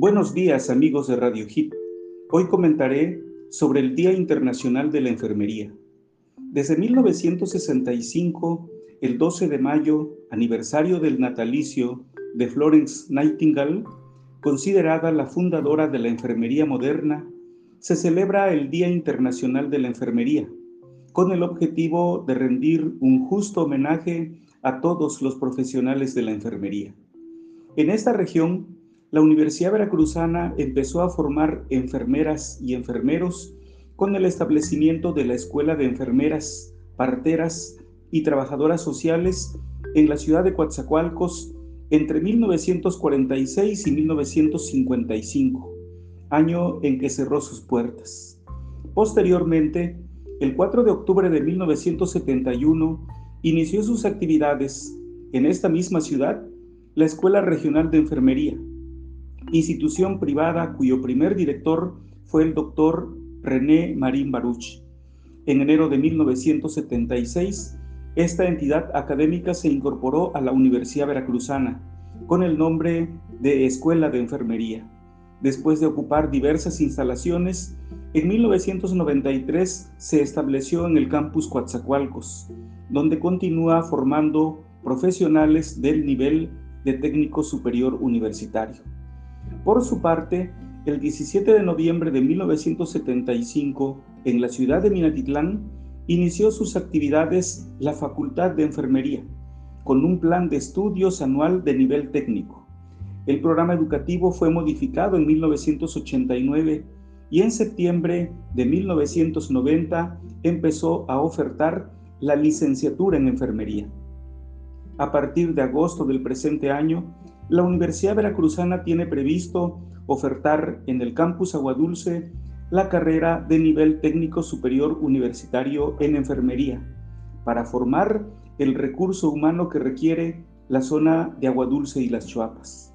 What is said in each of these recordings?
Buenos días amigos de Radio Hit. Hoy comentaré sobre el Día Internacional de la Enfermería. Desde 1965, el 12 de mayo, aniversario del natalicio de Florence Nightingale, considerada la fundadora de la enfermería moderna, se celebra el Día Internacional de la Enfermería, con el objetivo de rendir un justo homenaje a todos los profesionales de la enfermería. En esta región, la Universidad Veracruzana empezó a formar enfermeras y enfermeros con el establecimiento de la Escuela de Enfermeras, Parteras y Trabajadoras Sociales en la ciudad de Coatzacoalcos entre 1946 y 1955, año en que cerró sus puertas. Posteriormente, el 4 de octubre de 1971, inició sus actividades en esta misma ciudad la Escuela Regional de Enfermería, institución privada cuyo primer director fue el doctor René Marín Baruch. En enero de 1976, esta entidad académica se incorporó a la Universidad Veracruzana con el nombre de Escuela de Enfermería. Después de ocupar diversas instalaciones, en 1993 se estableció en el campus Coatzacoalcos, donde continúa formando profesionales del nivel de técnico superior universitario. Por su parte, el 17 de noviembre de 1975, en la ciudad de Minatitlán, inició sus actividades la Facultad de Enfermería, con un plan de estudios anual de nivel técnico. El programa educativo fue modificado en 1989 y en septiembre de 1990 empezó a ofertar la licenciatura en enfermería. A partir de agosto del presente año, la Universidad Veracruzana tiene previsto ofertar en el campus Aguadulce la carrera de nivel técnico superior universitario en enfermería para formar el recurso humano que requiere la zona de Aguadulce y las Chuapas.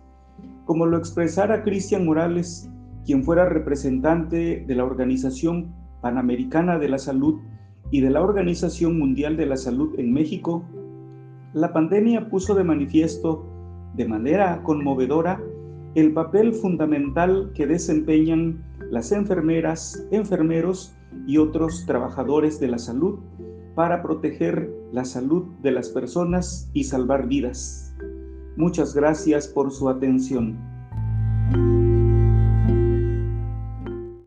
Como lo expresara Cristian Morales, quien fuera representante de la Organización Panamericana de la Salud y de la Organización Mundial de la Salud en México, la pandemia puso de manifiesto de manera conmovedora el papel fundamental que desempeñan las enfermeras, enfermeros y otros trabajadores de la salud para proteger la salud de las personas y salvar vidas. Muchas gracias por su atención.